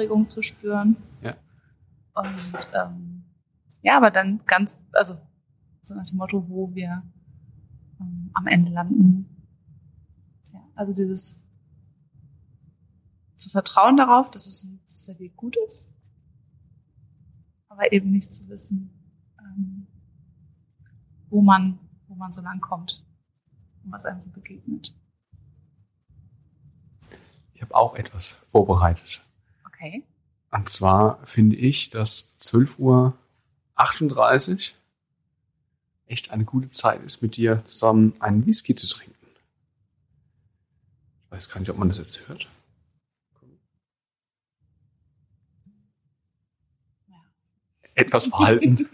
Aufregung zu spüren. Ja. Und ähm, ja, aber dann ganz, also so nach dem Motto, wo wir ähm, am Ende landen. Ja, also dieses zu vertrauen darauf, dass, es, dass der Weg gut ist, aber eben nicht zu wissen, ähm, wo man, wo man so lang kommt und was einem so begegnet. Ich habe auch etwas vorbereitet. Okay. Und zwar finde ich, dass 12.38 Uhr echt eine gute Zeit ist, mit dir zusammen einen Whisky zu trinken. Ich weiß gar nicht, ob man das jetzt hört. Etwas verhalten.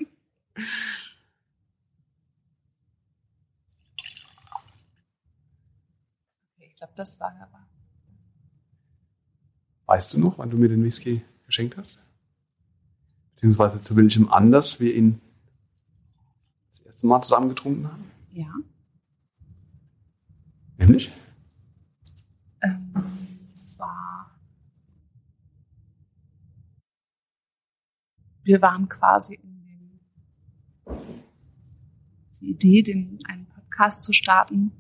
okay, ich glaube, das war aber. Weißt du noch, wann du mir den Whisky geschenkt hast? Beziehungsweise zu welchem Anlass wir ihn das erste Mal zusammen getrunken haben? Ja. Nämlich? Ähm, das war. Wir waren quasi in dem, die Idee, den, einen Podcast zu starten.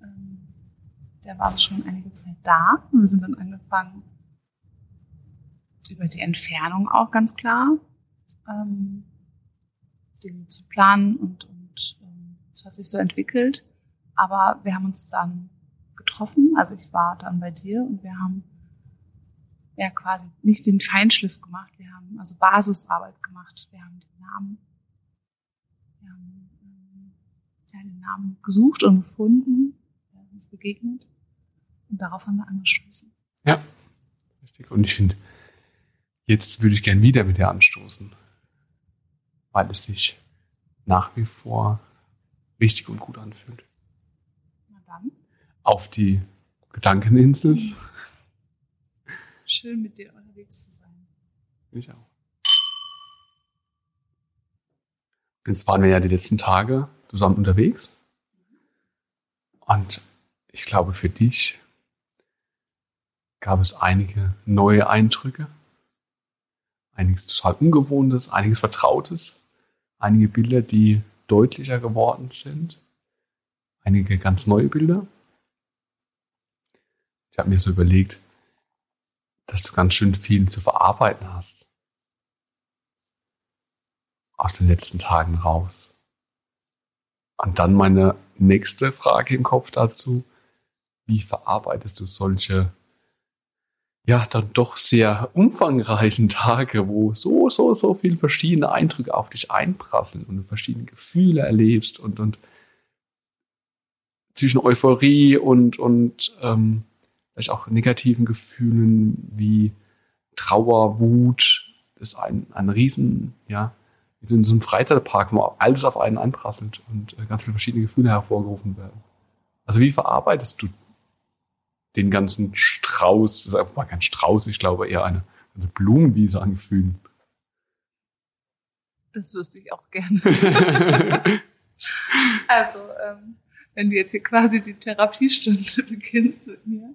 Ähm, der war schon einige Zeit da. Und wir sind dann angefangen, über die Entfernung auch ganz klar, ähm, Dinge zu planen und, und ähm, es hat sich so entwickelt. Aber wir haben uns dann getroffen, also ich war dann bei dir und wir haben ja quasi nicht den Feinschliff gemacht, wir haben also Basisarbeit gemacht. Wir haben den Namen, wir haben ähm, ja, den Namen gesucht und gefunden, der uns begegnet und darauf haben wir angestoßen. Ja, richtig. Und ich finde, jetzt würde ich gern wieder mit dir anstoßen, weil es sich nach wie vor richtig und gut anfühlt. Na dann. Auf die Gedankeninsel. Schön mit dir unterwegs zu sein. Ich auch. Jetzt waren wir ja die letzten Tage zusammen unterwegs. Und ich glaube, für dich gab es einige neue Eindrücke. Einiges total Ungewohntes, einiges Vertrautes. Einige Bilder, die deutlicher geworden sind. Einige ganz neue Bilder. Ich habe mir so überlegt, dass du ganz schön viel zu verarbeiten hast. Aus den letzten Tagen raus. Und dann meine nächste Frage im Kopf dazu. Wie verarbeitest du solche, ja, dann doch sehr umfangreichen Tage, wo so, so, so viele verschiedene Eindrücke auf dich einprasseln und verschiedene Gefühle erlebst und, und zwischen Euphorie und, und ähm, vielleicht auch negativen Gefühlen wie Trauer, Wut, das ist ein, ein Riesen, ja, wie so in so einem Freizeitpark, wo alles auf einen einprasselt und äh, ganz viele verschiedene Gefühle hervorgerufen werden. Also wie verarbeitest du den ganzen Strauß, das ist einfach mal kein Strauß, ich glaube eher eine ganze Blumenwiese an Gefühlen. Das wüsste ich auch gerne. also, ähm, wenn du jetzt hier quasi die Therapiestunde beginnst mit mir,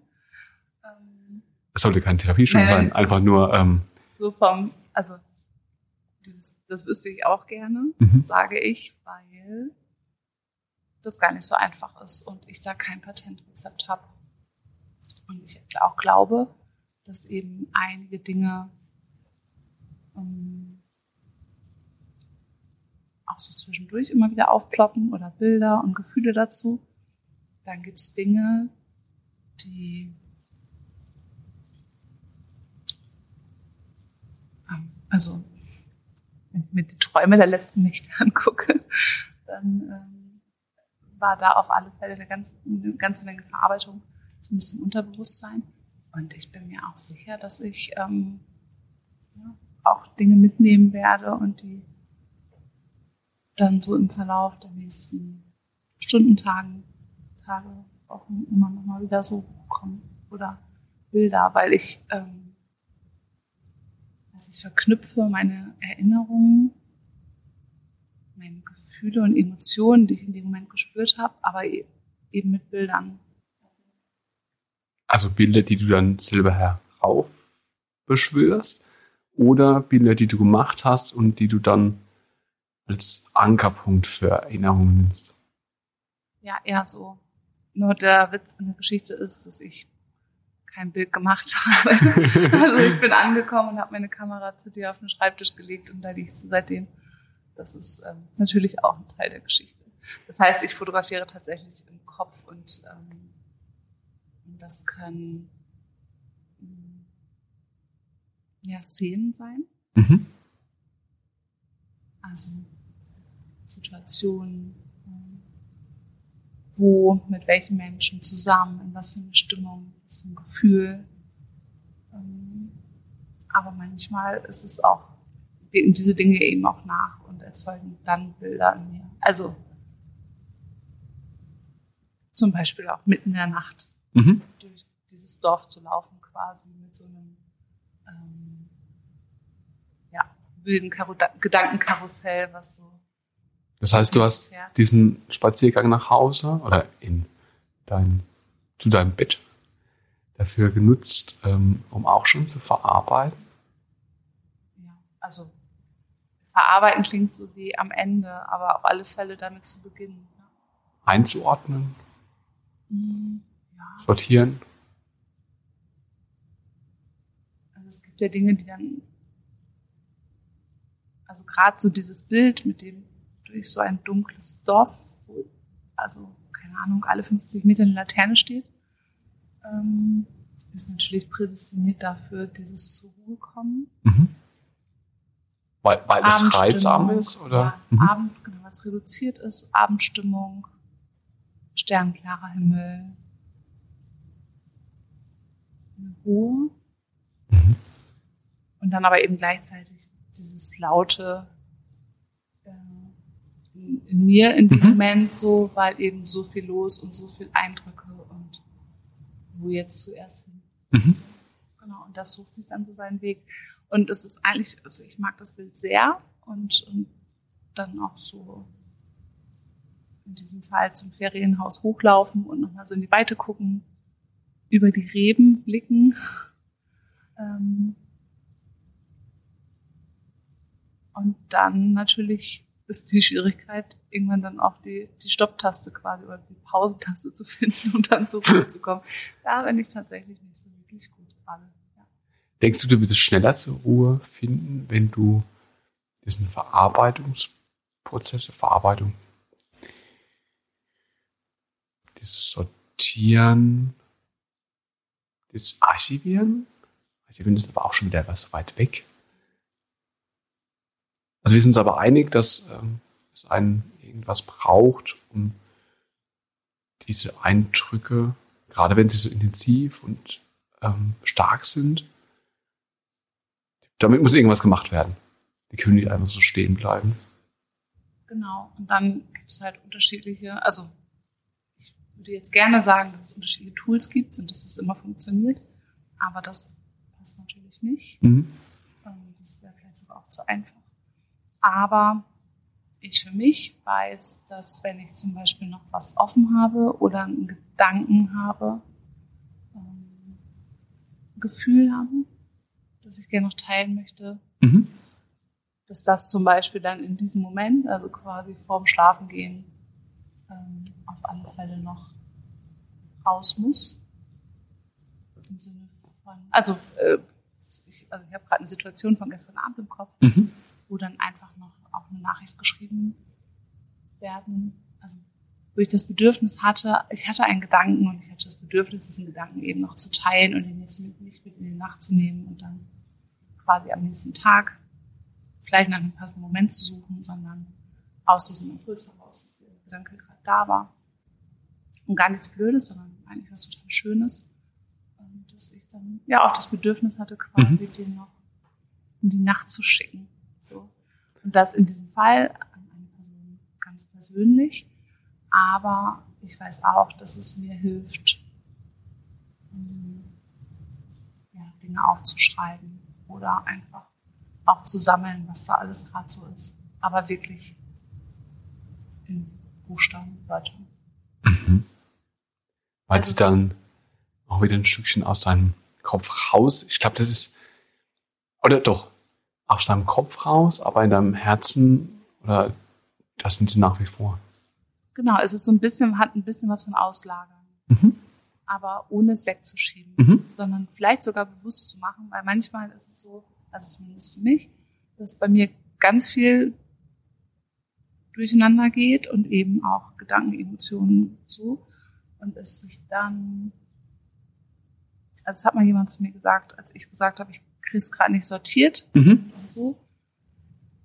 es sollte keine Therapiestunde Nein, sein, einfach nur. Ähm, so vom, also dieses, das wüsste ich auch gerne, Mhm. sage ich, weil das gar nicht so einfach ist und ich da kein Patentrezept habe. Und ich auch glaube, dass eben einige Dinge ähm, auch so zwischendurch immer wieder aufploppen oder Bilder und Gefühle dazu. Dann gibt es Dinge, die ähm, also wenn ich mir die Träume der letzten Nächte angucke, dann ähm, war da auf alle Fälle eine ganze, eine ganze Menge Verarbeitung, ein bisschen Unterbewusstsein. Und ich bin mir auch sicher, dass ich ähm, ja, auch Dinge mitnehmen werde und die dann so im Verlauf der nächsten Stunden, Tagen, Tage, Wochen immer noch mal wieder so kommen oder Bilder, weil ich ähm, also ich verknüpfe meine Erinnerungen, meine Gefühle und Emotionen, die ich in dem Moment gespürt habe, aber e- eben mit Bildern. Also Bilder, die du dann selber herauf beschwörst oder Bilder, die du gemacht hast und die du dann als Ankerpunkt für Erinnerungen nimmst? Ja, eher so. Nur der Witz in der Geschichte ist, dass ich kein Bild gemacht habe. also ich bin angekommen und habe meine Kamera zu dir auf den Schreibtisch gelegt und da liegst du seitdem. Das ist ähm, natürlich auch ein Teil der Geschichte. Das heißt, ich fotografiere tatsächlich im Kopf und ähm, das können mm, ja, Szenen sein. Mhm. Also Situationen, ähm, wo, mit welchen Menschen zusammen, in was für eine Stimmung, was für ein Gefühl. Ähm, aber manchmal ist es auch, wirken diese Dinge eben auch nach und erzeugen dann Bilder in mir. Also zum Beispiel auch mitten in der Nacht mhm. durch dieses Dorf zu laufen, quasi mit so einem ähm, ja, wilden Karo Gedankenkarussell, was so. Das heißt, du hast ja. diesen Spaziergang nach Hause oder in dein, zu deinem Bett dafür genutzt, ähm, um auch schon zu verarbeiten? Ja, also verarbeiten klingt so wie am Ende, aber auf alle Fälle damit zu beginnen. Ja. Einzuordnen? Mhm. Sortieren. Also es gibt ja Dinge, die dann, also gerade so dieses Bild mit dem durch so ein dunkles Dorf, wo, also keine Ahnung, alle 50 Meter eine Laterne steht, ähm, ist natürlich prädestiniert dafür, dieses zur Ruhe kommen. Mhm. Weil, weil es reizsam ist? Oder? Ja, mhm. Abend, genau, weil es reduziert ist, Abendstimmung, sternklarer Himmel, Ruhe. Mhm. Und dann aber eben gleichzeitig dieses laute äh, in, in, mir in dem mhm. Moment so, weil eben so viel los und so viel Eindrücke und wo jetzt zuerst hin. Mhm. Genau, und das sucht sich dann so seinen Weg. Und es ist eigentlich, also ich mag das Bild sehr und, und dann auch so in diesem Fall zum Ferienhaus hochlaufen und nochmal so in die Weite gucken, über die Reben blicken. Ähm und dann natürlich ist die Schwierigkeit, irgendwann dann auch die, die Stopptaste quasi oder die Pausentaste zu finden und dann zur Ruhe zu kommen. Da bin ich tatsächlich nicht so wirklich gut gerade. Ja. Denkst du, du würdest schneller zur Ruhe finden, wenn du diesen Verarbeitungsprozesse, Verarbeitung dieses Sortieren, das Archivieren. Archivieren ist aber auch schon wieder was weit weg. Also wir sind uns aber einig, dass ähm, es einen irgendwas braucht, um diese Eindrücke, gerade wenn sie so intensiv und ähm, stark sind, damit muss irgendwas gemacht werden. Die können nicht einfach so stehen bleiben. Genau. Und dann gibt es halt unterschiedliche, also würde jetzt gerne sagen, dass es unterschiedliche Tools gibt und dass es immer funktioniert. Aber das passt natürlich nicht. Mhm. Ähm, das wäre vielleicht sogar auch zu einfach. Aber ich für mich weiß, dass wenn ich zum Beispiel noch was offen habe oder einen Gedanken habe, ähm, Gefühl habe, das ich gerne noch teilen möchte, mhm. dass das zum Beispiel dann in diesem Moment, also quasi vorm Schlafengehen, ähm, auf alle Fälle noch raus muss. Im Sinne von, also, äh, ich, also ich habe gerade eine Situation von gestern Abend im Kopf, mhm. wo dann einfach noch auch eine Nachricht geschrieben werden, also wo ich das Bedürfnis hatte, ich hatte einen Gedanken und ich hatte das Bedürfnis, diesen Gedanken eben noch zu teilen und ihn jetzt mit, nicht mit in die Nacht zu nehmen und dann quasi am nächsten Tag vielleicht nach einem passenden Moment zu suchen, sondern aus diesem Impuls heraus, dass der Gedanke gerade da war. Und gar nichts Blödes, sondern eigentlich was total Schönes. Und dass ich dann ja auch das Bedürfnis hatte, quasi mhm. den noch in die Nacht zu schicken. So. Und das in diesem Fall an eine Person ganz persönlich. Aber ich weiß auch, dass es mir hilft, ja, Dinge aufzuschreiben oder einfach auch zu sammeln, was da alles gerade so ist. Aber wirklich in Buchstaben, Wörtern. Weil sie dann auch wieder ein Stückchen aus deinem Kopf raus. Ich glaube, das ist Oder doch, aus deinem Kopf raus, aber in deinem Herzen, oder das sind sie nach wie vor. Genau, es ist so ein bisschen, hat ein bisschen was von Auslagern. Mhm. Aber ohne es wegzuschieben, Mhm. sondern vielleicht sogar bewusst zu machen, weil manchmal ist es so, also zumindest für mich, dass bei mir ganz viel durcheinander geht und eben auch Gedanken, Emotionen so. Und es sich dann, also es hat mal jemand zu mir gesagt, als ich gesagt habe, ich kriege es gerade nicht sortiert Mhm. und so,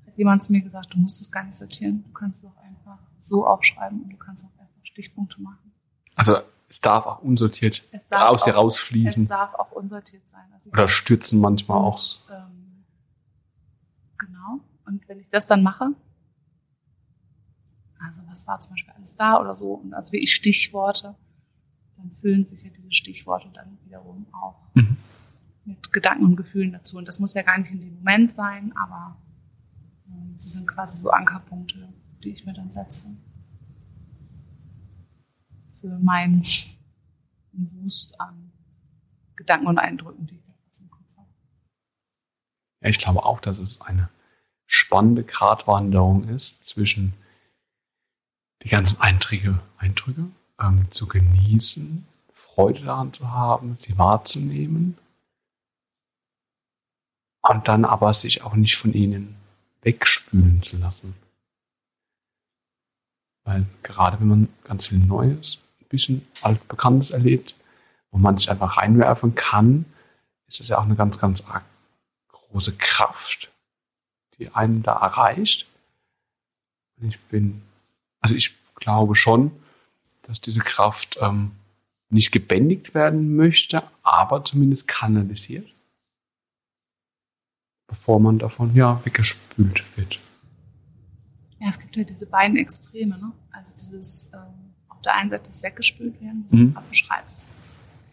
hat jemand zu mir gesagt, du musst es gar nicht sortieren, du kannst es auch einfach so aufschreiben und du kannst auch einfach Stichpunkte machen. Also es darf auch unsortiert Es darf aus dir rausfließen. Es darf auch unsortiert sein. Also Oder stürzen manchmal Und, auch. Ähm, genau. Und wenn ich das dann mache, also was war zum Beispiel alles da oder so, und also wie ich Stichworte, dann füllen sich ja diese Stichworte dann wiederum auch Mhm. mit Gedanken und Gefühlen dazu. Und das muss ja gar nicht in dem Moment sein, aber ähm, sie sind quasi so Ankerpunkte, die ich mir dann setze. Für meinen Wust an Gedanken und Eindrücken, die ich da im Kopf habe. Ja, ich glaube auch, dass es eine spannende Gratwanderung ist zwischen die ganzen Eindrücke, Eindrücke ähm, zu genießen, Freude daran zu haben, sie wahrzunehmen und dann aber sich auch nicht von ihnen wegspülen zu lassen. Weil gerade wenn man ganz viel Neues, ein bisschen altbekanntes erlebt, wo man sich einfach reinwerfen kann, ist es ja auch eine ganz, ganz große Kraft, die einen da erreicht. Ich bin, also ich glaube schon, dass diese Kraft ähm, nicht gebändigt werden möchte, aber zumindest kanalisiert, bevor man davon ja weggespült wird. Ja, es gibt halt diese beiden Extreme, ne? Also dieses ähm, auf der einen Seite das weggespült werden, was Mhm. du gerade beschreibst.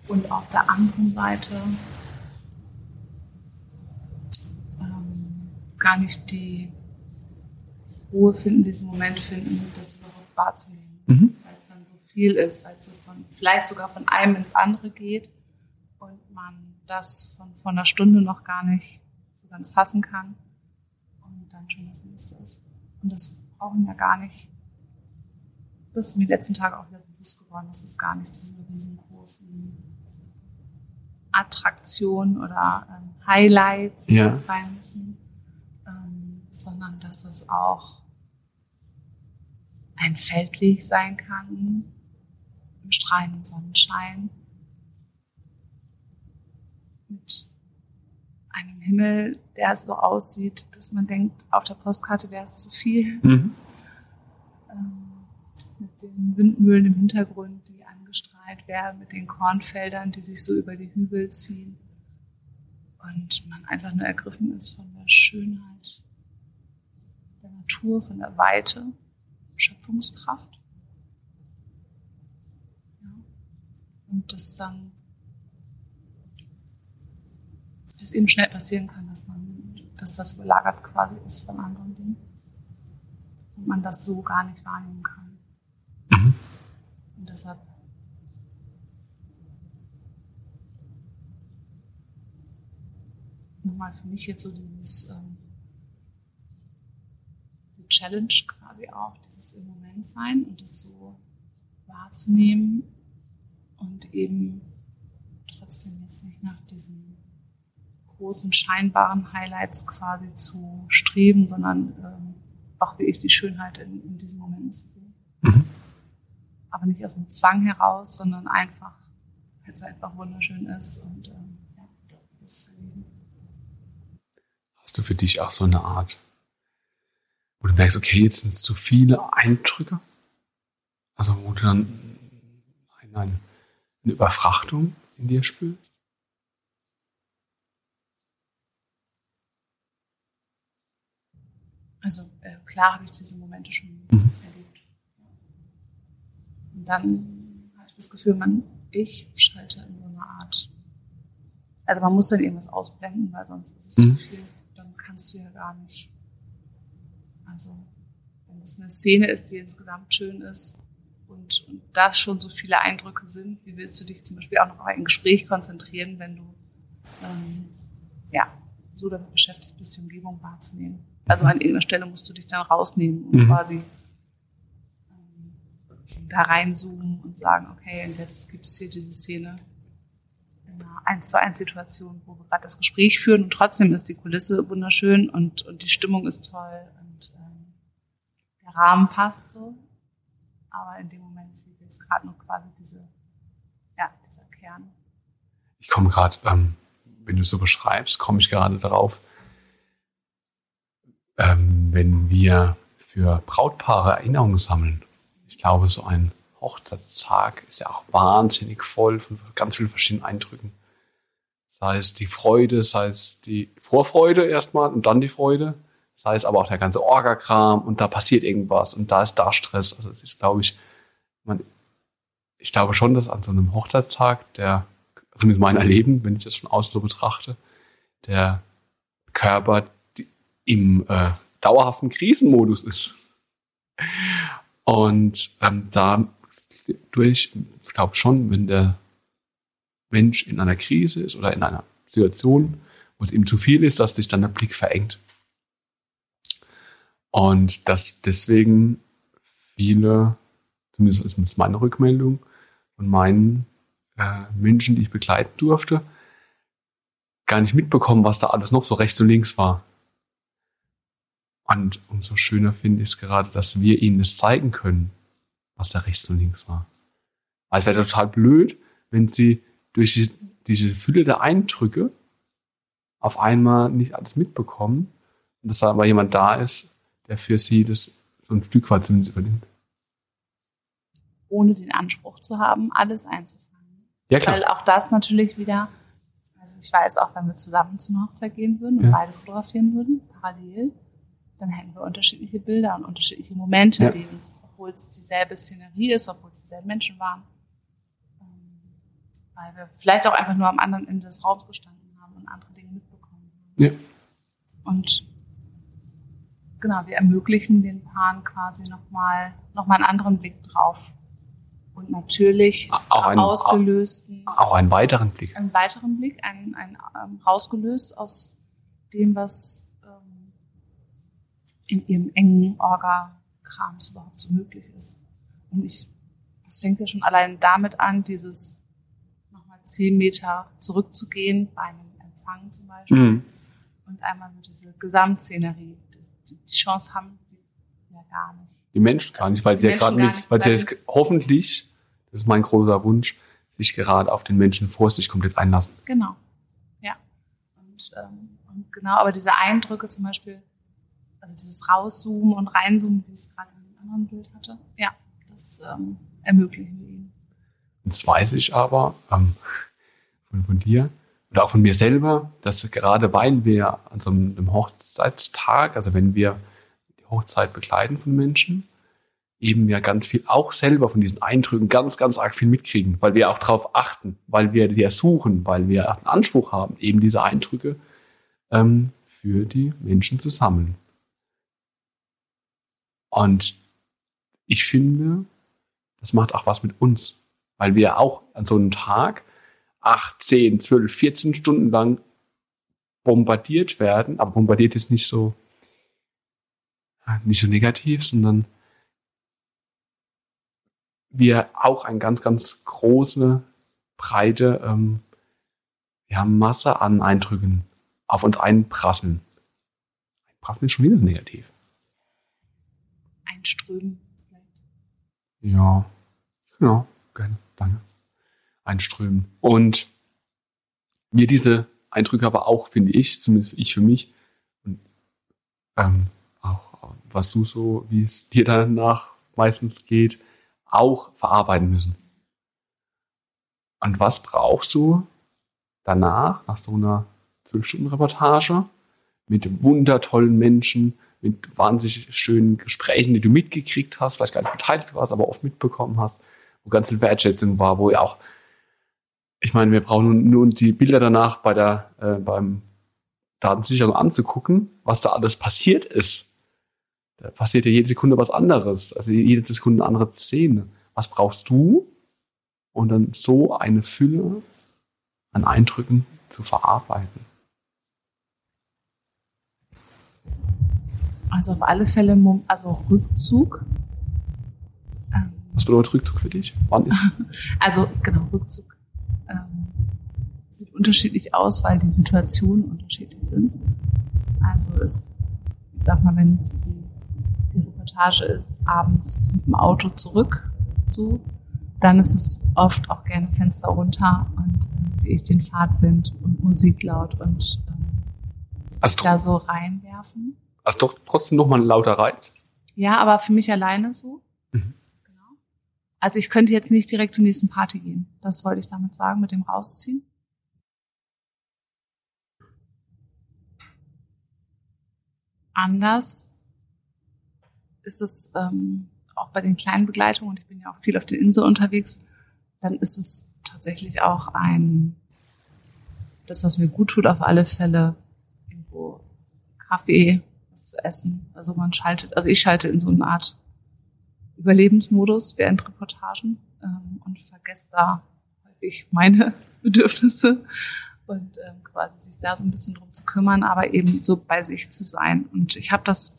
Und auf der anderen Seite ähm, gar nicht die Ruhe finden, diesen Moment finden, das überhaupt wahrzunehmen. Mhm. Weil es dann so viel ist, weil es so von, vielleicht sogar von einem ins andere geht und man das von, von einer Stunde noch gar nicht so ganz fassen kann und dann schon das nächste ist. Und das brauchen ja gar nicht. Das ist mir die letzten Tage auch wieder bewusst geworden, dass es gar nicht diese riesengroßen Attraktionen oder ähm, Highlights Ja. sein müssen, ähm, sondern dass es auch ein Feldweg sein kann im strahlenden Sonnenschein mit einem Himmel, der so aussieht, dass man denkt, auf der Postkarte wäre es zu viel. Mhm. Ähm, mit den Windmühlen im Hintergrund, die angestrahlt werden, mit den Kornfeldern, die sich so über die Hügel ziehen. Und man einfach nur ergriffen ist von der Schönheit der Natur, von der Weite, Schöpfungskraft. Und das dann es eben schnell passieren kann, dass man, dass das überlagert quasi ist von anderen Dingen. Und man das so gar nicht wahrnehmen kann. Mhm. Und deshalb nochmal für mich jetzt so dieses ähm, die Challenge quasi auch, dieses im Moment sein und das so wahrzunehmen und eben trotzdem jetzt nicht nach diesen großen scheinbaren Highlights quasi zu streben, sondern ähm, auch wirklich die Schönheit in, in diesen Momenten zu sehen. Mhm. Aber nicht aus dem Zwang heraus, sondern einfach, weil es einfach wunderschön ist und ähm, ja, das zu erleben. Hast du für dich auch so eine Art, wo du merkst, okay, jetzt sind es zu viele Eindrücke? Also wo du dann eine, eine Überfrachtung in dir spürst? Also äh, klar habe ich diese Momente schon Mhm. erlebt. Und dann habe ich das Gefühl, man, ich schalte in so eine Art. Also man muss dann irgendwas ausblenden, weil sonst ist es Mhm. zu viel. Dann kannst du ja gar nicht. Also wenn es eine Szene ist, die insgesamt schön ist und, und da schon so viele Eindrücke sind, wie willst du dich zum Beispiel auch noch auf ein Gespräch konzentrieren, wenn du ähm, ja so damit beschäftigt bist, die Umgebung wahrzunehmen. Also an irgendeiner Stelle musst du dich dann rausnehmen und Mhm. quasi ähm, da reinzoomen und sagen, okay, und jetzt gibt es hier diese Szene in einer 1 zu 1 Situation, wo wir gerade das Gespräch führen und trotzdem ist die Kulisse wunderschön und, und die Stimmung ist toll und ähm, der Rahmen passt so. Aber in dem Moment fehlt jetzt gerade noch quasi diese, ja, dieser Kern. Ich komme gerade, ähm, wenn du es so beschreibst, komme ich gerade darauf, ähm, wenn wir für Brautpaare Erinnerungen sammeln. Ich glaube, so ein Hochzeitstag ist ja auch wahnsinnig voll von ganz vielen verschiedenen Eindrücken. Sei es die Freude, sei es die Vorfreude erstmal und dann die Freude, sei es aber auch der ganze Orgakram und da passiert irgendwas und da ist da Stress. Also es ist, glaube ich, man, ich glaube schon, dass an so einem Hochzeitstag, der, zumindest mein Erleben, wenn ich das von außen so betrachte, der Körper im äh, dauerhaften Krisenmodus ist. Und ähm, da durch, ich glaube schon, wenn der Mensch in einer Krise ist oder in einer Situation, wo es ihm zu viel ist, dass sich dann der Blick verengt. Und dass deswegen viele, zumindest ist das meine Rückmeldung, von meinen äh, Menschen, die ich begleiten durfte, gar nicht mitbekommen, was da alles noch so rechts und links war. Und umso schöner finde ich es gerade, dass wir ihnen das zeigen können, was da rechts und links war. Weil es wäre total blöd, wenn sie durch die, diese Fülle der Eindrücke auf einmal nicht alles mitbekommen und dass da aber jemand da ist, der für sie das so ein Stück weit zumindest übernimmt. Ohne den Anspruch zu haben, alles einzufangen. Ja, klar. Weil auch das natürlich wieder, also ich weiß auch, wenn wir zusammen zu einer Hochzeit gehen würden und Ja. beide fotografieren würden, parallel, dann hätten wir unterschiedliche Bilder und unterschiedliche Momente, Ja. obwohl es dieselbe Szenerie ist, obwohl es dieselben Menschen waren, ähm, weil wir vielleicht auch einfach nur am anderen Ende des Raums gestanden haben und andere Dinge mitbekommen haben. Ja. Und genau, wir ermöglichen den Paaren quasi nochmal noch mal einen anderen Blick drauf. Und natürlich Auch einen- ausgelösten, Auch einen weiteren Blick. einen weiteren Blick, einen, einen ähm, rausgelöst aus dem, was ähm, in ihrem engen Orga-Krams überhaupt so möglich ist. Und ich, das fängt ja schon allein damit an, dieses nochmal zehn Meter zurückzugehen bei einem Empfang zum Beispiel Mhm. und einmal so diese Gesamtszenerie. Die, die Chance haben die ja gar nicht. Die Menschen gar nicht, weil Die sie ja Menschen gerade gar mit, weil sie jetzt hoffentlich, das ist mein großer Wunsch, sich gerade auf den Menschen vor sich komplett einlassen. Genau. Ja. Und, ähm, und genau, aber diese Eindrücke zum Beispiel, also dieses Rauszoomen und Reinzoomen, wie ich es gerade in einem anderen Bild hatte, ja, das ähm, ermöglichen wir ihnen. Und das weiß ich aber ähm, von, von dir oder auch von mir selber, dass gerade weil wir an so einem Hochzeitstag, also wenn wir die Hochzeit begleiten von Menschen, eben ja ganz viel auch selber von diesen Eindrücken ganz, ganz arg viel mitkriegen, weil wir auch darauf achten, weil wir die suchen, weil wir einen Anspruch haben, eben diese Eindrücke ähm, für die Menschen zu sammeln. Und ich finde, das macht auch was mit uns, weil wir auch an so einem Tag 8, 10, 12, 14 Stunden lang bombardiert werden, aber bombardiert ist nicht so, nicht so negativ, sondern wir auch eine ganz, ganz große, breite ähm, ja, Masse an Eindrücken auf uns einprasseln. Einprasseln ist schon wieder negativ. Einströmen vielleicht. Ja, genau, gerne, danke. Einströmen. Und mir diese Eindrücke aber auch, finde ich, zumindest ich für mich, und ähm, auch was du so, wie es dir danach meistens geht, auch verarbeiten müssen. Und was brauchst du danach, nach so einer 12-Stunden-Reportage, mit wundertollen Menschen, mit wahnsinnig schönen Gesprächen, die du mitgekriegt hast, vielleicht gar nicht beteiligt warst, aber oft mitbekommen hast, wo ganz viel Wertschätzung war, wo ja auch, ich meine, wir brauchen nun, die Bilder danach bei der, äh, beim Datensicherung anzugucken, was da alles passiert ist. Da passiert ja jede Sekunde was anderes, also jede Sekunde eine andere Szene. Was brauchst du, um dann so eine Fülle an Eindrücken zu verarbeiten? Also auf alle Fälle, also Rückzug. Was bedeutet Rückzug für dich? Wann ist? also genau, Rückzug ähm, sieht unterschiedlich aus, weil die Situationen unterschiedlich sind. Also es, ich sag mal, wenn es die, die Reportage ist, abends mit dem Auto zurück, so, dann ist es oft auch gerne Fenster runter und äh, wie ich den Fahrtwind und Musik laut und ähm, also da so reinwerfen. Also doch trotzdem nochmal ein lauter Reiz. Ja, aber für mich alleine so. Also ich könnte jetzt nicht direkt zur nächsten Party gehen. Das wollte ich damit sagen, mit dem Rausziehen. Anders ist es ähm, auch bei den kleinen Begleitungen, und ich bin ja auch viel auf der Insel unterwegs, dann ist es tatsächlich auch ein, das, was mir gut tut, auf alle Fälle, irgendwo Kaffee, was zu essen. Also man schaltet, also ich schalte in so eine Art Überlebensmodus während Reportagen ähm, und vergesse da häufig meine Bedürfnisse und ähm, quasi sich da so ein bisschen drum zu kümmern, aber eben so bei sich zu sein. Und ich habe das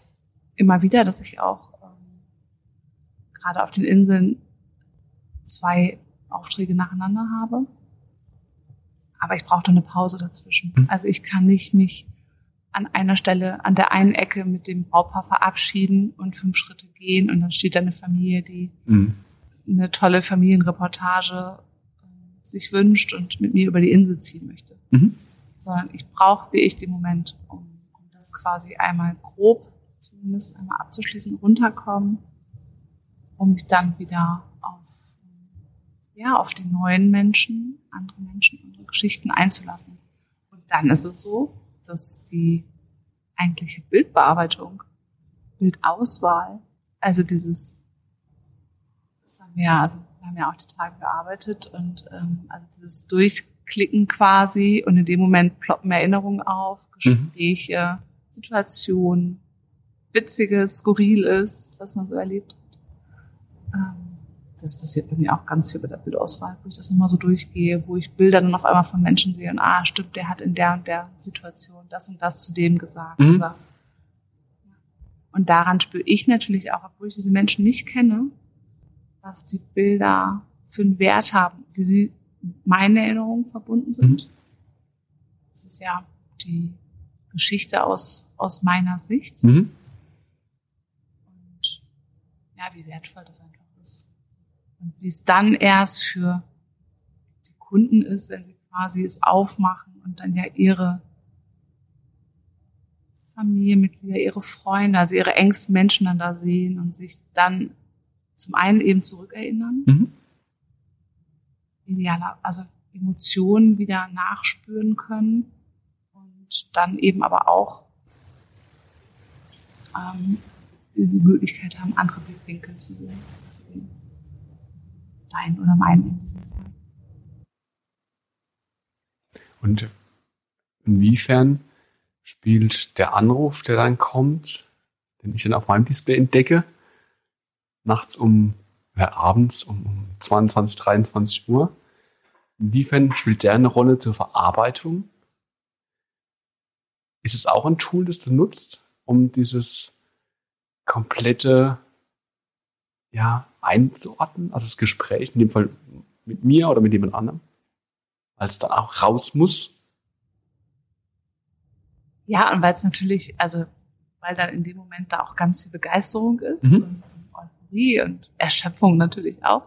immer wieder, dass ich auch ähm, gerade auf den Inseln zwei Aufträge nacheinander habe. Aber ich brauche da eine Pause dazwischen. Mhm. Also ich kann nicht mich an einer Stelle, an der einen Ecke mit dem Brautpaar verabschieden und fünf Schritte gehen und dann steht da eine Familie, die mhm. eine tolle Familienreportage äh, sich wünscht und mit mir über die Insel ziehen möchte. Mhm. Sondern ich brauche wie ich den Moment, um, um das quasi einmal grob zumindest einmal abzuschließen, runterkommen, um mich dann wieder auf, ja, auf die neuen Menschen, andere Menschen, andere Geschichten einzulassen. Und dann ist es so, dass die eigentliche Bildbearbeitung, Bildauswahl, also dieses, das haben wir ja, also wir haben ja auch die Tage gearbeitet und ähm, also dieses Durchklicken quasi und in dem Moment ploppen Erinnerungen auf, mhm. Gespräche, mhm. Situationen, Witziges, Skurriles, was man so erlebt hat. Ähm, das passiert bei mir auch ganz viel bei der Bildauswahl, wo ich das nochmal so durchgehe, wo ich Bilder dann auf einmal von Menschen sehe und ah, stimmt, der hat in der und der Situation das und das zu dem gesagt. Mhm. Und daran spüre ich natürlich auch, obwohl ich diese Menschen nicht kenne, was die Bilder für einen Wert haben, wie sie mit meinen Erinnerungen verbunden sind. Mhm. Das ist ja die Geschichte aus, aus meiner Sicht. Mhm. Und ja, wie wertvoll das einfach und wie es dann erst für die Kunden ist, wenn sie quasi es aufmachen und dann ja ihre Familienmitglieder, ihre Freunde, also ihre engsten Menschen dann da sehen und sich dann zum einen eben zurückerinnern, mhm. idealer, also Emotionen wieder nachspüren können und dann eben aber auch ähm, die Möglichkeit haben, andere Blickwinkel zu sehen. Dein oder mein Fall. Und inwiefern spielt der Anruf, der dann kommt, den ich dann auf meinem Display entdecke, nachts um, ja, abends um 22, 23 Uhr, inwiefern spielt der eine Rolle zur Verarbeitung? Ist es auch ein Tool, das du nutzt, um dieses komplette ja, einzuordnen, also das Gespräch, in dem Fall mit mir oder mit jemand anderem, als dann auch raus muss. Ja, und weil es natürlich, also weil dann in dem Moment da auch ganz viel Begeisterung ist mhm. und Euphorie und Erschöpfung natürlich auch,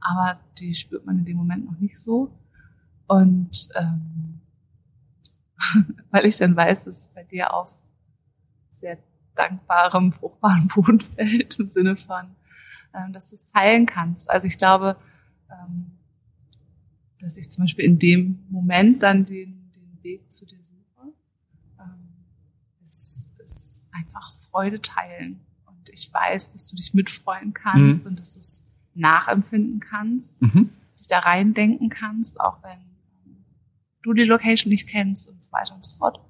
aber die spürt man in dem Moment noch nicht so. Und ähm, weil ich dann weiß, dass es bei dir auf sehr dankbarem, fruchtbaren Boden fällt, im Sinne von, dass du es teilen kannst. Also ich glaube, ähm, dass ich zum Beispiel in dem Moment dann den, den Weg zu dir suche, ähm, ist, ist einfach Freude teilen. Und ich weiß, dass du dich mitfreuen kannst mhm. und dass du es nachempfinden kannst, mhm. dich da reindenken kannst, auch wenn du die Location nicht kennst und so weiter und so fort.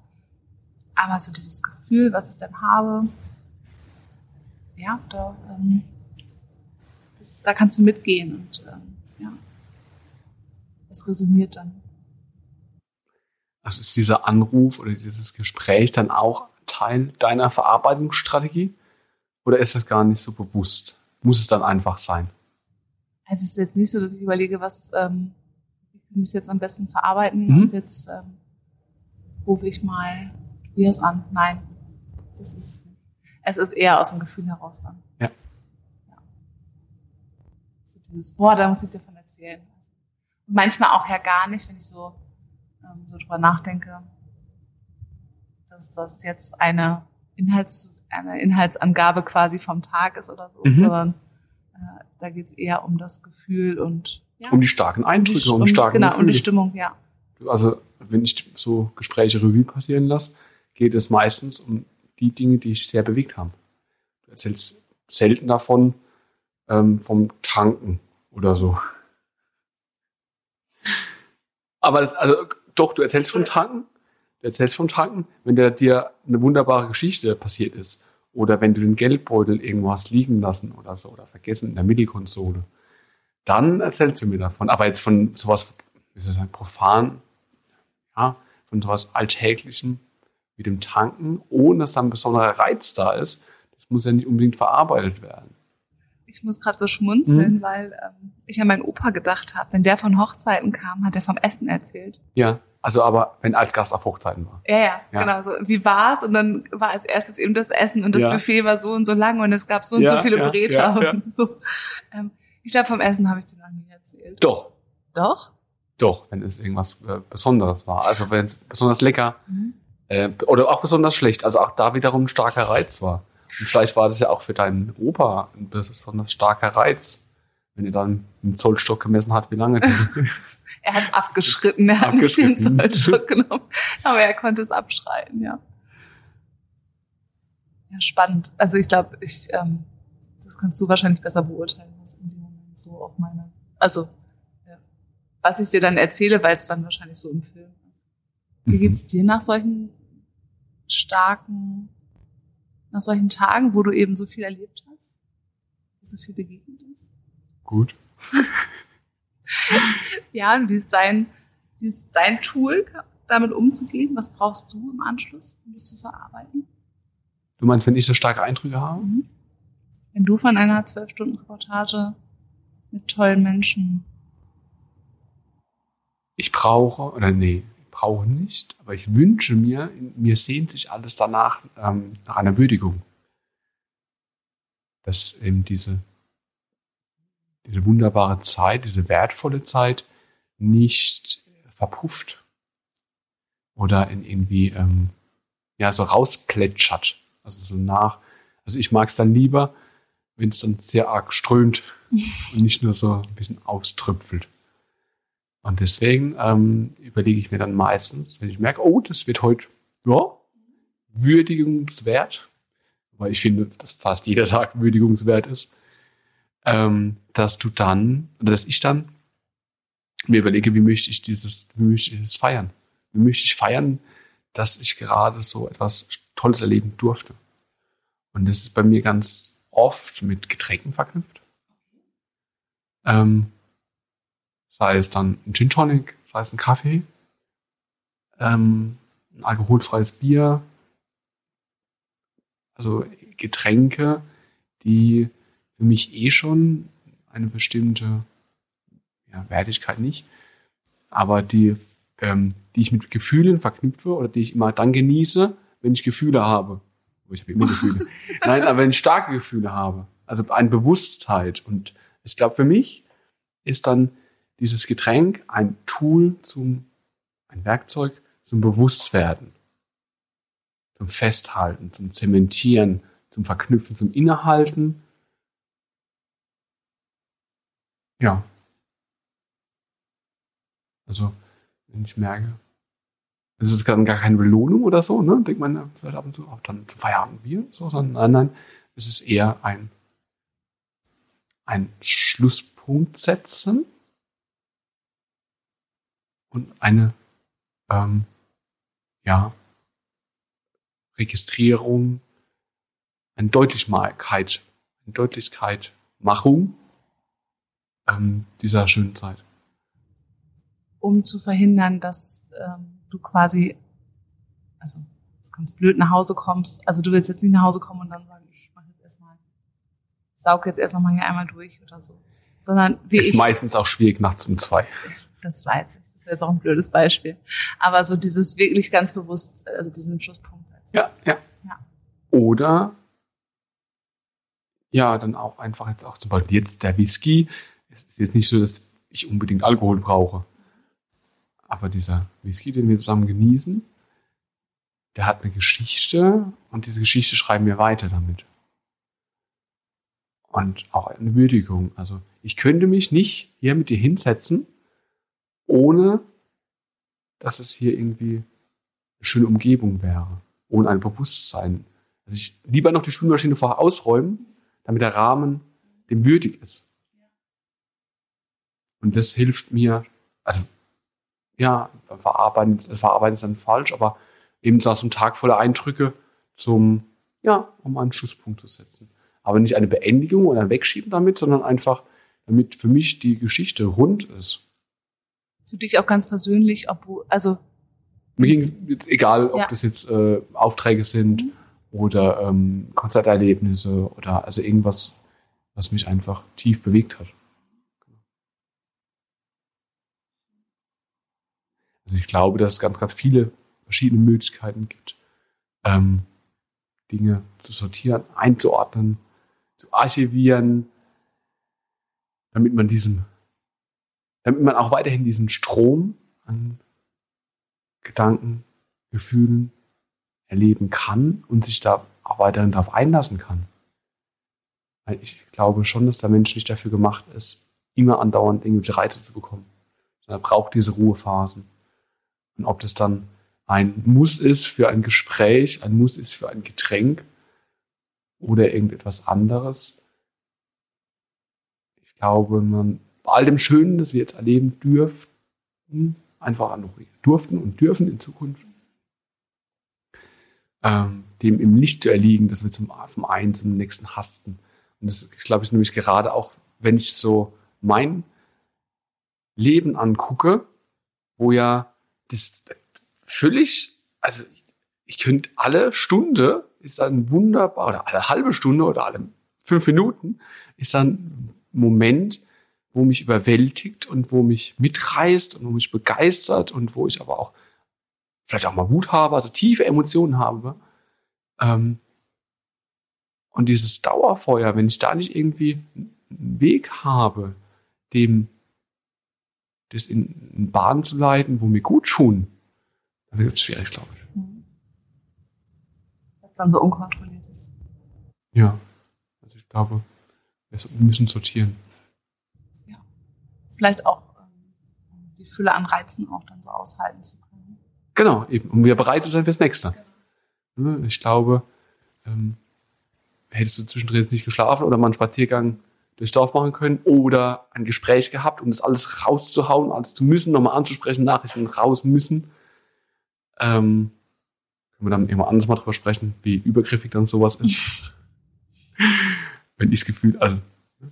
Aber so dieses Gefühl, was ich dann habe, ja, da ähm, das, da kannst du mitgehen und ähm, ja, das resoniert dann. Also ist dieser Anruf oder dieses Gespräch dann auch Teil deiner Verarbeitungsstrategie? Oder ist das gar nicht so bewusst? Muss es dann einfach sein? Also es ist jetzt nicht so, dass ich überlege, was ähm, ich es jetzt am besten verarbeiten Mhm. und jetzt ähm, rufe ich mal Tobias an. Nein, das ist nicht. Es ist eher aus dem Gefühl heraus dann. Ja. Dieses, boah, da muss ich dir von erzählen. Und manchmal auch ja gar nicht, wenn ich so, ähm, so drüber nachdenke, dass das jetzt eine Inhalts, eine Inhaltsangabe quasi vom Tag ist oder so, Mhm. sondern äh, da geht es eher um das Gefühl und ja, Um die starken Eindrücke, die, um die starken genau, um die Gefühle. Stimmung, ja. Also, wenn ich so Gespräche Revue passieren lasse, geht es meistens um die Dinge, die dich sehr bewegt haben. Du erzählst selten davon, ähm, vom Tanken oder so. Aber das, also, doch, du erzählst vom Tanken. Du erzählst vom Tanken, wenn der, dir eine wunderbare Geschichte passiert ist. Oder wenn du den Geldbeutel irgendwo hast liegen lassen oder so oder vergessen in der Mittelkonsole. Dann erzählst du mir davon. Aber jetzt von sowas, wie soll ich sagen, profan, ja, von sowas Alltäglichem wie dem Tanken, ohne dass da ein besonderer Reiz da ist, das muss ja nicht unbedingt verarbeitet werden. Ich muss gerade so schmunzeln, Mhm. weil ähm, ich an meinen Opa gedacht habe. Wenn der von Hochzeiten kam, hat er vom Essen erzählt. Ja, also aber wenn als Gast auf Hochzeiten war. Ja, ja, Ja. genau. So, wie war's? Und dann war als erstes eben das Essen und das Ja. Buffet war so und so lang und es gab so und Ja, so viele ja, Breter so. Ähm, ich glaube, vom Essen habe ich dir noch nie erzählt. Doch, Doch? doch, wenn es irgendwas äh, Besonderes war. Also wenn es besonders lecker Mhm. äh, oder auch besonders schlecht. Also auch da wiederum ein starker Reiz war. Und vielleicht war das ja auch für deinen Opa ein besonders starker Reiz, wenn er dann einen Zollstock gemessen hat, wie lange. Er hat es abgeschritten, er hat nicht den. Zollstock genommen. Aber er konnte es abschreiten, ja. Ja, spannend. Also ich glaube, ich, ähm, das kannst du wahrscheinlich besser beurteilen, was in dem Moment so auf meine, also ja, was ich dir dann erzähle, weil es dann wahrscheinlich so im Film ist. Wie Mhm. geht's dir nach solchen starken, nach solchen Tagen, wo du eben so viel erlebt hast, wo so viel begegnet ist? Gut. Ja, und wie ist dein, wie ist dein Tool, damit umzugehen? Was brauchst du im Anschluss, um das zu verarbeiten? Du meinst, wenn ich so starke Eindrücke habe? Wenn du von einer zwölf-Stunden-Reportage mit tollen Menschen, ich brauche, oder nee, brauche nicht, aber ich wünsche mir, mir sehnt sich alles danach ähm, nach einer Würdigung. Dass eben diese, diese wunderbare Zeit, diese wertvolle Zeit nicht verpufft oder in irgendwie ähm, ja so rausplätschert. Also so nach. Also ich mag es dann lieber, wenn es dann sehr arg strömt und nicht nur so ein bisschen auströpfelt. Und deswegen ähm, überlege ich mir dann meistens, wenn ich merke, oh, das wird heute ja, würdigungswert, weil ich finde, dass fast jeder Tag würdigungswert ist, ähm, dass du dann, oder dass ich dann mir überlege, wie möchte ich dieses, wie möchte ich es feiern? Wie möchte ich feiern, dass ich gerade so etwas Tolles erleben durfte? Und das ist bei mir ganz oft mit Getränken verknüpft. Ähm, sei es dann ein Gin Tonic, sei es ein Kaffee, ähm, ein alkoholfreies Bier, also Getränke, die für mich eh schon eine bestimmte ja, Wertigkeit nicht, aber die, ähm, die ich mit Gefühlen verknüpfe oder die ich immer dann genieße, wenn ich Gefühle habe. Oh, Ich habe immer Gefühle. Nein, aber wenn ich starke Gefühle habe. Also eine Bewusstheit. Und ich glaube, für mich ist dann dieses Getränk ein Tool zum, ein Werkzeug zum Bewusstwerden, zum Festhalten, zum Zementieren, zum Verknüpfen, zum Innehalten. Ja. Also, wenn ich merke, es ist gar keine Belohnung oder so, ne? Denkt man vielleicht ab und zu, auch dann zum Feierabend Bier, so, sondern nein, nein, es ist eher ein, ein Schlusspunkt setzen und eine, ähm, ja, Registrierung, eine Deutlichkeit, eine Deutlichkeit, Machung ähm, dieser schönen Zeit. um zu verhindern, dass ähm, du quasi, also ganz blöd nach Hause kommst. Also du willst jetzt nicht nach Hause kommen und dann sagen, ich mache jetzt erstmal, saug jetzt erst nochmal hier einmal durch oder so. Sondern wie Ist ich, meistens auch schwierig nachts um zwei. Das weiß ich, das wäre jetzt auch ein blödes Beispiel. Aber so dieses wirklich ganz bewusst, also diesen Schlusspunkt setzen. Ja, ja. Ja. Oder ja, dann auch einfach jetzt auch zum Beispiel jetzt der Whisky. Es ist jetzt nicht so, dass ich unbedingt Alkohol brauche. Aber dieser Whisky, den wir zusammen genießen, der hat eine Geschichte und diese Geschichte schreiben wir weiter damit. Und auch eine Würdigung. Also ich könnte mich nicht hier mit dir hinsetzen, ohne dass es hier irgendwie eine schöne Umgebung wäre, ohne ein Bewusstsein. Also ich lieber noch die Spülmaschine vorher ausräumen, damit der Rahmen dem würdig ist. Und das hilft mir, also ja, verarbeiten, verarbeiten ist dann falsch, aber eben so einem Tag voller Eindrücke zum, ja, um einen Schlusspunkt zu setzen. Aber nicht eine Beendigung oder ein Wegschieben damit, sondern einfach, damit für mich die Geschichte rund ist. Für dich auch ganz persönlich, obwohl, also Mir ging egal, ob Ja. das jetzt äh, Aufträge sind Mhm. oder ähm, Konzerterlebnisse oder also irgendwas, was mich einfach tief bewegt hat. Also ich glaube, dass es ganz, ganz viele verschiedene Möglichkeiten gibt, ähm, Dinge zu sortieren, einzuordnen, zu archivieren, damit man diesen, damit man auch weiterhin diesen Strom an Gedanken, Gefühlen erleben kann und sich da auch weiterhin darauf einlassen kann. Weil ich glaube schon, dass der Mensch nicht dafür gemacht ist, immer andauernd irgendwelche Reize zu bekommen. Er braucht diese Ruhephasen. Und ob das dann ein Muss ist für ein Gespräch, ein Muss ist für ein Getränk oder irgendetwas anderes. Ich glaube, man all dem Schönen, das wir jetzt erleben dürften, einfach noch durften und dürfen in Zukunft, ähm, dem im Licht zu erliegen, dass wir zum, vom einen zum nächsten hasten. Und das ist, glaube ich, nämlich gerade auch, wenn ich so mein Leben angucke, wo ja das völlig, also ich, ich könnte alle Stunde, ist dann wunderbar, oder alle halbe Stunde oder alle fünf Minuten, ist dann ein Moment, wo mich überwältigt und wo mich mitreißt und wo mich begeistert und wo ich aber auch vielleicht auch mal Wut habe, also tiefe Emotionen habe. Ähm, und dieses Dauerfeuer, wenn ich da nicht irgendwie einen Weg habe, dem das in, in Bahn zu leiten, wo mir gut tun, dann wird es schwierig, glaube ich. was dann so unkontrolliert ist. Ja. Also ich glaube, wir müssen sortieren. Vielleicht auch ähm, die Fülle an Reizen auch dann so aushalten zu können. Genau, eben, um wieder bereit zu sein fürs Nächste. Ne, Ich glaube, ähm, hättest du zwischendrin nicht geschlafen oder mal einen Spaziergang durchs Dorf machen können oder ein Gespräch gehabt, um das alles rauszuhauen, alles zu müssen, nochmal anzusprechen, Nachrichten raus müssen. Ähm, können wir dann irgendwann anders mal drüber sprechen, wie übergriffig dann sowas ist. Wenn ich das Gefühl, also. ne?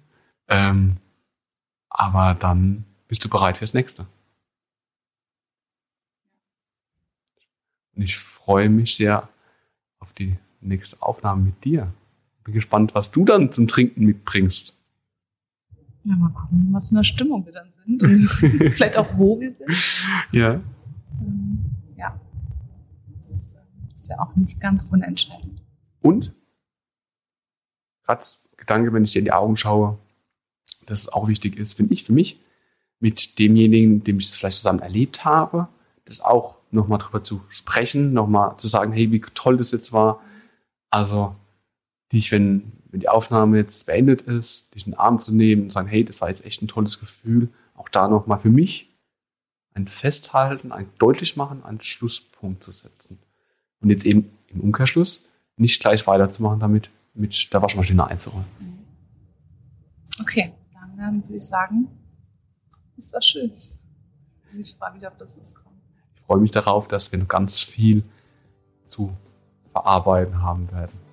Ähm, aber dann bist du bereit fürs Nächste. Und ich freue mich sehr auf die nächste Aufnahme mit dir. Bin gespannt, was du dann zum Trinken mitbringst. Ja, mal gucken, was für eine Stimmung wir dann sind und vielleicht auch wo wir sind. Ja. Ähm, ja, das ähm, ist ja auch nicht ganz unentscheidend. Und gerade Gedanke, wenn ich dir in die Augen schaue, dass es auch wichtig ist, finde ich für mich, mit demjenigen, dem ich es vielleicht zusammen erlebt habe, das auch nochmal drüber zu sprechen, nochmal zu sagen, hey, wie toll das jetzt war. Also, dich, wenn, wenn die Aufnahme jetzt beendet ist, dich in den Arm zu nehmen und sagen, hey, das war jetzt echt ein tolles Gefühl. Auch da nochmal für mich ein Festhalten, ein deutlich machen, einen Schlusspunkt zu setzen. Und jetzt eben im Umkehrschluss nicht gleich weiterzumachen damit, mit der Waschmaschine einzuräumen. Okay, ähm, würde ich sagen, es war schön. Und ich freue mich auf das, was kommt. Ich freue mich darauf, dass wir noch ganz viel zu verarbeiten haben werden.